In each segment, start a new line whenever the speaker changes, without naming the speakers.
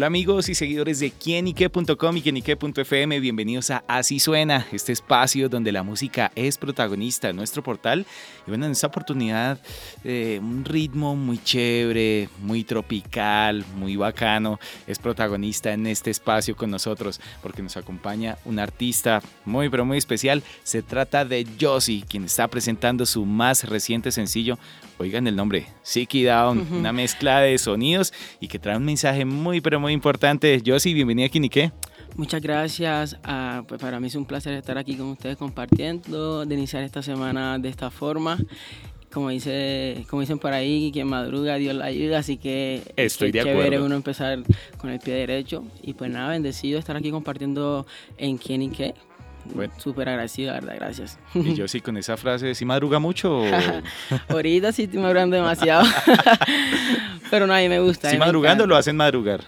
Hola amigos y seguidores de quienique.com y quienique.fm, bienvenidos a Así Suena, este espacio donde la música es protagonista en nuestro portal. Y bueno, en esta oportunidad, eh, un ritmo muy chévere, muy tropical, muy bacano, es protagonista en este espacio con nosotros porque nos acompaña un artista muy pero muy especial. Se trata de Josie, quien está presentando su más reciente sencillo. Oigan el nombre, Siki Down, una mezcla de sonidos y que trae un mensaje muy pero muy importante. Josie, bienvenida a Quiniqué.
Muchas gracias. Ah, pues para mí es un placer estar aquí con ustedes compartiendo, de iniciar esta semana de esta forma. Como, dice, como dicen por ahí, quien madruga, Dios la ayuda, así que
Estoy de
chévere
acuerdo.
uno empezar con el pie derecho. Y pues nada, bendecido estar aquí compartiendo en quién y qué.
Bueno.
Súper agradecido, la verdad, gracias.
Y Josie, con esa frase, ¿sí madruga mucho?
Ahorita sí estoy madrugando demasiado, pero no, a mí me gusta.
¿Sí
me
madrugando lo hacen madrugar?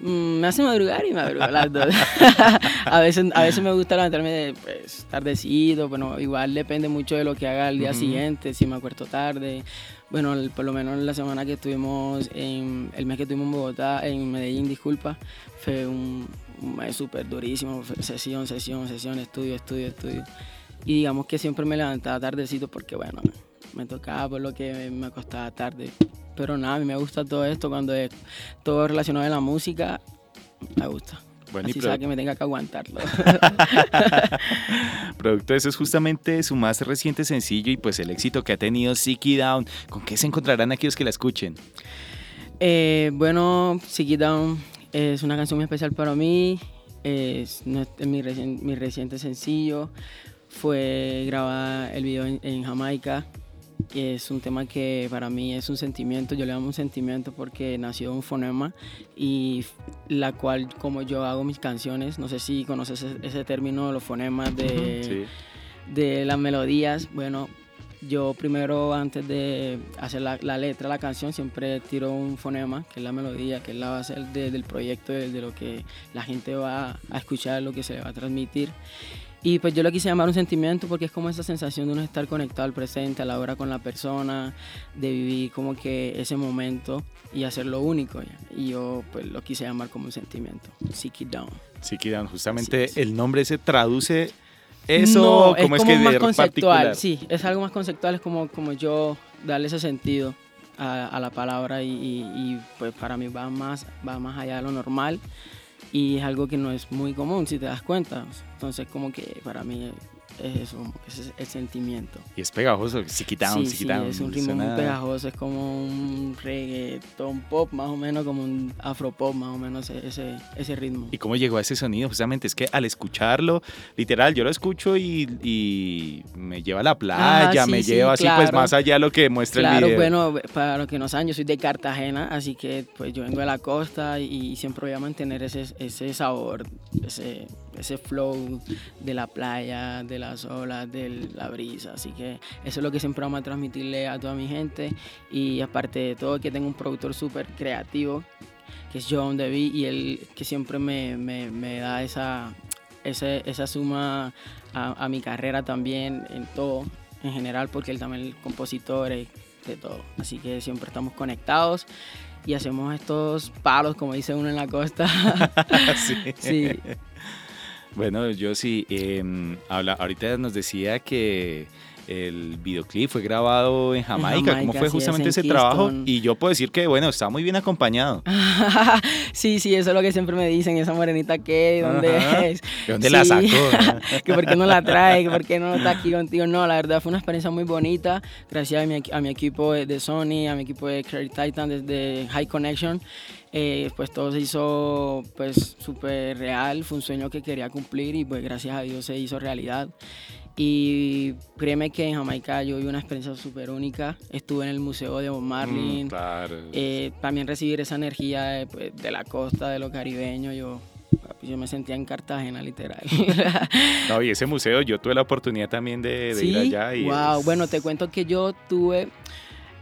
Mm, me hace madrugar y madrugo las dos. a, veces, a veces me gusta levantarme de, pues, tardecito, bueno, igual depende mucho de lo que haga el día siguiente, si me acuerdo tarde. Bueno, el- por lo menos la semana que estuvimos, en, el mes que estuvimos en Bogotá, en Medellín, disculpa, fue un, un mes súper durísimo, sesión, sesión, sesión, estudio, estudio, estudio. Y digamos que siempre me levantaba tardecito porque, bueno, me tocaba por lo que me acostaba tarde. Pero nada, a mí me gusta todo esto cuando es todo relacionado a la música, me gusta.
Bueno, y
Así sea que me tenga que aguantarlo.
producto de eso es justamente su más reciente sencillo y pues el éxito que ha tenido Siki Down. ¿Con qué se encontrarán aquellos que la escuchen?
Eh, bueno, Sick It Down es una canción muy especial para mí. Es, mi, mi reciente sencillo. Fue grabada el video en, en Jamaica. Es un tema que para mí es un sentimiento. Yo le llamo un sentimiento porque nació un fonema y la cual, como yo hago mis canciones, no sé si conoces ese, ese término, los fonemas de
Sí.
de las melodías, bueno, yo primero antes de hacer la, la letra, la canción, siempre tiro un fonema, que es la melodía, que es la base de- del proyecto, de, de lo que la gente va a escuchar, lo que se le va a transmitir. Y pues yo lo quise llamar un sentimiento porque es como esa sensación de uno estar conectado al presente, a la hora con la persona, de vivir como que ese momento y hacerlo único. Y yo pues lo quise llamar como un sentimiento, Seek It Down.
Siki Down, justamente
Así es.
el nombre se traduce eso,
No,
¿cómo es,
como
que
más
de
conceptual,
particular?
sí, es algo más conceptual, es como, como yo darle ese sentido a, a la palabra y, y- y, pues para mí va más, va más allá de lo normal y es algo que no es muy común si te das cuenta, entonces como que para mí eso, como que ese es el sentimiento.
Y es pegajoso, Down,
sí,
Siki
sí, es un ritmo
suena-
muy pegajoso, es como un reggaeton pop más o menos, como un afropop más o menos ese, ese, ese ritmo.
¿Y cómo llegó a ese sonido? Justamente es que al escucharlo, literal, yo lo escucho y, y me lleva a la playa,
Ah, sí,
me lleva así, pues
claro.
más allá de lo que muestra el
Claro,
video.
bueno, para los que no saben, yo soy de Cartagena, así que pues yo vengo de la costa y, siempre voy a mantener ese, ese sabor, ese, ese flow de la playa, de las olas, de la brisa. Así que eso es lo que siempre vamos a transmitirle a toda mi gente. Y aparte de todo, que tengo un productor súper creativo, que es John Devi, y él que siempre me, me- me da esa, ese- esa suma a, a mi carrera también en todo, en general, porque él también es compositor y de todo. Así que siempre estamos conectados y hacemos estos palos, como dice uno en la costa.
Sí.
sí.
Bueno, yo sí, em, habla, ahorita nos decía que el videoclip fue grabado en Jamaica. ¿Cómo
Jamaica,
fue
sí,
justamente
es
ese
en
trabajo?
Kingston.
Y yo puedo decir que, bueno, está muy bien acompañado.
sí, sí, eso es lo que siempre me dicen, esa morenita que, ¿dónde
Ajá.
es?
¿De dónde la
Sí.
sacó?
que por qué no la trae, que por qué no está aquí contigo. No, la verdad fue una experiencia muy bonita. Gracias a mi, a mi equipo de de Sony, a mi equipo de Credit Titan, desde High Connection. eh, pues todo se hizo pues súper real, fue un sueño que quería cumplir y pues gracias a Dios se hizo realidad. Y créeme que en Jamaica yo viví una experiencia súper única. Estuve en el museo de Bob Marley.
Mm, claro.
Eh, también recibir esa energía de, pues, de la costa, de lo caribeño, yo, yo me sentía en Cartagena, literal.
No, y ese museo, yo tuve la oportunidad también de, de
sí,
ir allá. Y
wow.
es-
Bueno, te cuento que yo tuve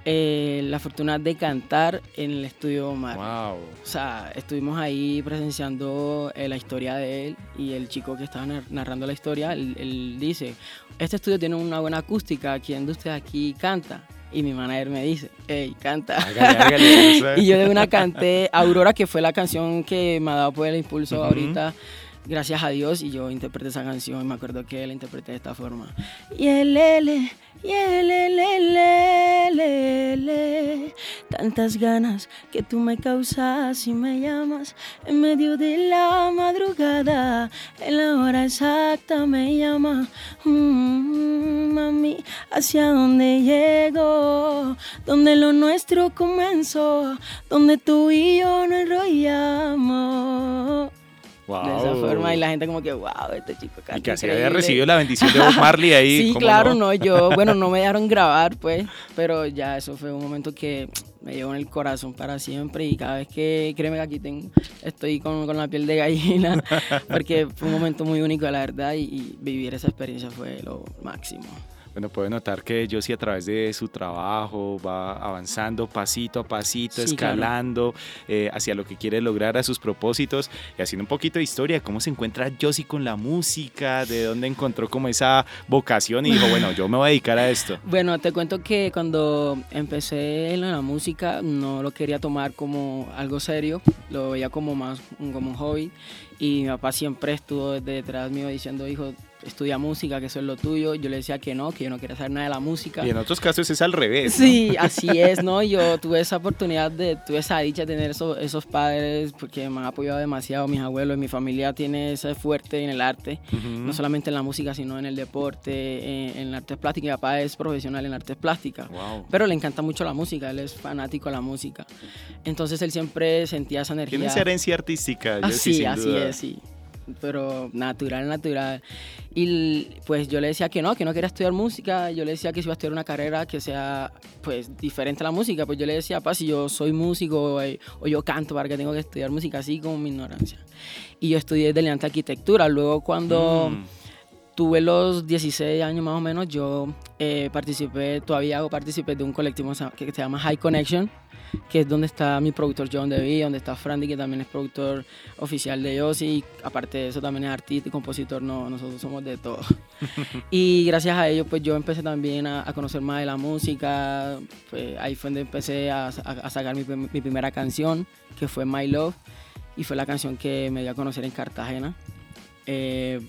eh, la fortuna de cantar en el estudio Omar.
Wow.
O sea, estuvimos ahí presenciando eh, la historia de él y el chico que estaba narrando la historia, él, él, dice, este estudio tiene una buena acústica, ¿quién de ustedes aquí canta? Y mi manager me dice, hey, canta. y yo de una canté Aurora, que fue la canción que me ha dado pues, el impulso ahorita gracias a Dios y yo interpreté esa canción y me acuerdo que la interpreté de esta forma. Y el lele, y el lele, tantas ganas que tú me causas y me llamas en medio de la madrugada, en la hora exacta me llama, mm, mami, hacia dónde llego, donde lo nuestro comenzó, donde tú y yo nos enrollamos. De esa forma y la gente como que, wow, este chico
Y que así había recibido la bendición de Bob Marley ahí.
sí, claro, no? yo, bueno, no me dejaron grabar, pues, pero ya eso fue un momento que me llevó en el corazón para siempre y cada vez que, créeme que aquí tengo, estoy con, con la piel de gallina, porque fue un momento muy único, la verdad, y vivir esa experiencia fue lo máximo.
Bueno, puede notar que sí a través de su trabajo va avanzando pasito a pasito, escalando eh, hacia lo que quiere lograr, a sus propósitos y haciendo un poquito de historia, cómo se encuentra Josie con la música, de dónde encontró como esa vocación y dijo, bueno, yo me voy a dedicar a esto.
Bueno, te cuento que cuando empecé en la música no lo quería tomar como algo serio, lo veía como más como un hobby y mi papá siempre estuvo detrás mío diciendo, hijo, estudia música, que eso es lo tuyo. Yo le decía que no, que yo no quería saber nada de la música.
Y en otros casos es al revés.
Sí, así es, ¿no? Yo tuve esa oportunidad de, tuve esa dicha de tener esos, padres porque me han apoyado demasiado, mis abuelos, mi familia tiene ese fuerte en el arte, no solamente en la música, sino en el deporte, en, en artes plásticas. Mi papá es profesional en artes plásticas, pero le encanta mucho la música, él es fanático de la música. Entonces él siempre sentía esa energía.
Tiene esa herencia artística.
Así, sí, así es, sí pero natural, natural. Y pues yo le decía que no, que no quería estudiar música, yo le decía que si iba a estudiar una carrera que sea pues diferente a la música, pues yo le decía, pa, si yo soy músico eh, o, yo canto, ¿para que tengo que estudiar música así como mi ignorancia? Y yo estudié delante arquitectura, luego cuando... Mm. Tuve los 16 años más o menos, yo eh, participé, todavía hago participé de un colectivo que se llama High Connection, que es donde está mi productor John DeVille, donde está Frandy, que también es productor oficial de Yossi, y aparte de eso también es artista y compositor, no, nosotros somos de todo. y gracias a ellos, pues yo empecé también a, conocer más de la música, pues ahí fue donde empecé a, sacar mi, primera canción, que fue My Love, y fue la canción que me dio a conocer en Cartagena. Eh,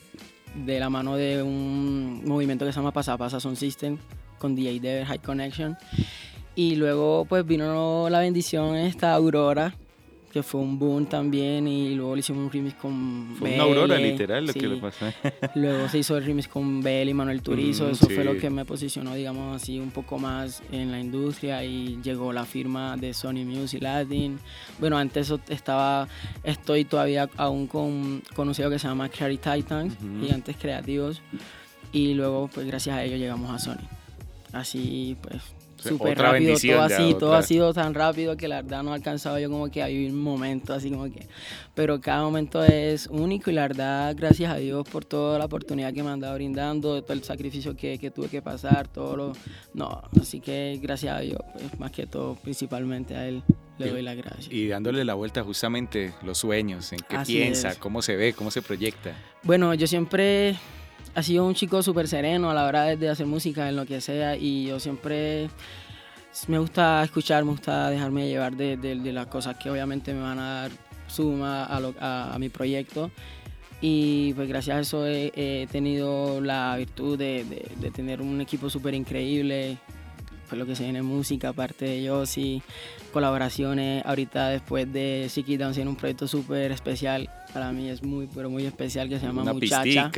de la mano de un movimiento que se llama Pasa Pasa Sound System con DJ Dever High Connection. Y luego pues vino la bendición esta Aurora, que fue un boom también y luego le hicimos un remix con
Fue una Aurora literal lo que le pasó.
luego se hizo el remix con Bell y Manuel Turizo, mm, eso fue lo que me posicionó digamos así un poco más en la industria y llegó la firma de Sony Music Latin. Bueno, antes estaba, estoy todavía aún con conocido que se llama Carry Titans, y antes creativos y luego pues gracias a ellos llegamos a Sony. Así pues súper rápido, todo así, todo ha sido tan rápido que la verdad no he alcanzado yo como que a vivir un momento así como que, pero cada momento es único y la verdad gracias a Dios por toda la oportunidad que me han dado brindando, todo el sacrificio que, que tuve que pasar, todo lo, no, así que gracias a Dios, pues, más que todo, principalmente a Él. Le doy las gracias.
Y dándole la vuelta justamente los sueños, en qué piensa, cómo se ve, cómo se proyecta.
Bueno, yo siempre ha sido un chico súper sereno a la hora de, hacer música, en lo que sea, y yo siempre me gusta escuchar, me gusta dejarme llevar de, las cosas que obviamente me van a dar suma a, mi proyecto. Y pues gracias a eso he, tenido la virtud de, de tener un equipo súper increíble, pues lo que se viene música, aparte de yo, sí, colaboraciones. Ahorita después de Siki Down en un proyecto súper especial, para mí es muy, pero muy especial que se llama Muchacha.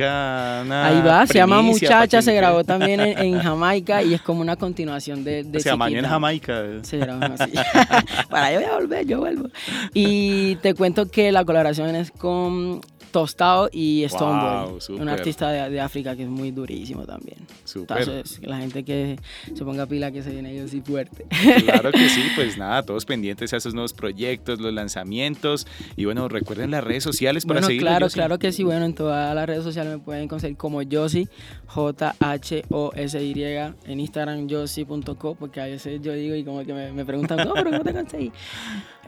Ahí va, se llama Muchacha, se grabó también en, Jamaica y es como una continuación de, de
Se llama en Jamaica.
Se grabó así. para yo voy a volver, yo vuelvo. Y te cuento que la colaboración es con Tostado y Stoneboy, un artista de, África que es muy durísimo también. Entonces, la gente que se ponga pila que se viene ellos y fuerte.
Claro que sí, pues nada, todos pendientes a esos nuevos proyectos, los lanzamientos y bueno, recuerden las redes sociales para
bueno, Claro, claro que sí, bueno, en todas las redes sociales me pueden conseguir como Josie, J-H-O-S-Y, en Instagram josie.co, porque a veces yo digo y como que me, preguntan, no, pero ¿cómo te conseguí?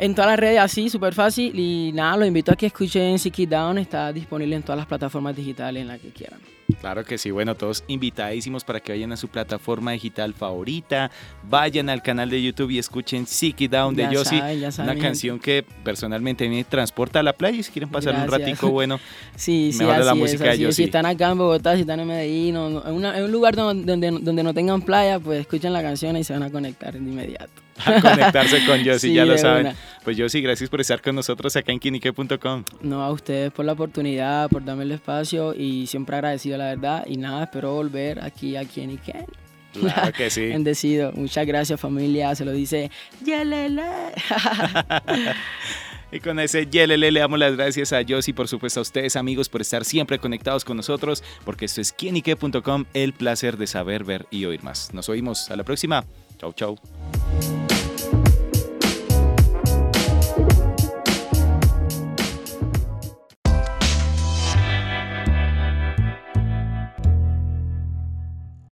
En todas las redes así, súper fácil. Y nada, los invito a que escuchen Siki Down, está disponible en todas las plataformas digitales en las que quieran.
Claro que sí, bueno, todos invitadísimos para que vayan a su plataforma digital favorita, vayan al canal de YouTube y escuchen Siki Down de Yossi, una canción que personalmente me transporta a la playa y si quieren pasar un ratico bueno,
sí, sí, la música de Si están acá en Bogotá, si están en Medellín, o en, un lugar donde, donde no tengan playa, pues escuchen la canción y se van a conectar de inmediato.
A conectarse con Yossi, ya lo saben. Pues Yossi, gracias por estar con nosotros acá en kinique.com.
No, a ustedes por la oportunidad, por darme el espacio y siempre agradecido, la verdad. Y nada, espero volver aquí a Kinique.
Claro que sí.
Bendecido. Muchas gracias, familia. Se lo dice Yelele.
Y con ese yelele le damos las gracias a Yossi, por supuesto a ustedes amigos por estar siempre conectados con nosotros, porque esto es quienique.com, el placer de saber, ver y oír más. Nos oímos a la próxima. Chau, chau.